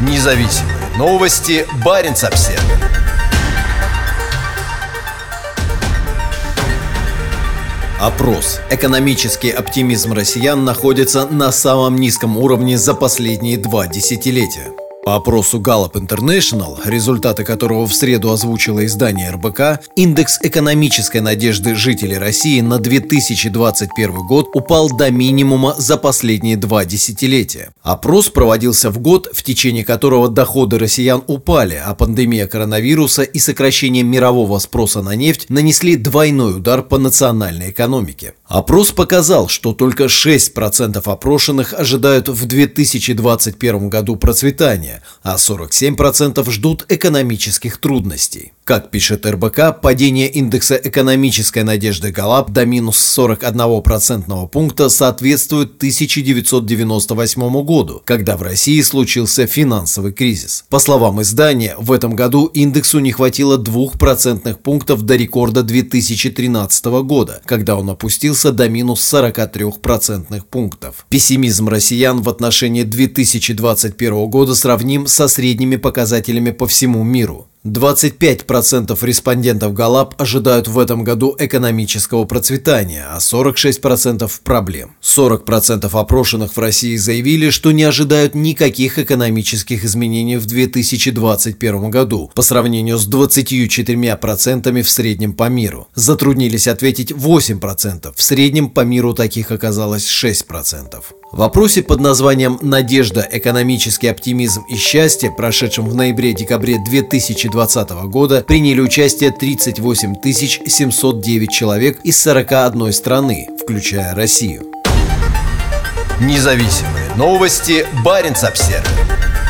Независимые новости. Барин обсерва Опрос. Экономический оптимизм россиян находится на самом низком уровне за последние два десятилетия. По опросу Gallup International, результаты которого в среду озвучило издание РБК, индекс экономической надежды жителей России на 2021 год упал до минимума за последние два десятилетия. Опрос проводился в год, в течение которого доходы россиян упали, а пандемия коронавируса и сокращение мирового спроса на нефть нанесли двойной удар по национальной экономике. Опрос показал, что только 6% опрошенных ожидают в 2021 году процветания, а 47% ждут экономических трудностей. Как пишет РБК, падение индекса экономической надежды Галап до минус 41% пункта соответствует 1998 году, когда в России случился финансовый кризис. По словам издания, в этом году индексу не хватило 2% пунктов до рекорда 2013 года, когда он опустился до минус 43% пунктов. Пессимизм россиян в отношении 2021 года сравним со средними показателями по всему миру. 25% респондентов ГАЛАП ожидают в этом году экономического процветания, а 46% проблем. 40% опрошенных в России заявили, что не ожидают никаких экономических изменений в 2021 году по сравнению с 24% в среднем по миру. Затруднились ответить 8%, в среднем по миру таких оказалось 6%. В опросе под названием «Надежда, экономический оптимизм и счастье», прошедшем в ноябре-декабре 2020 года, приняли участие 38 709 человек из 41 страны, включая Россию. Независимые новости. Барин обсервис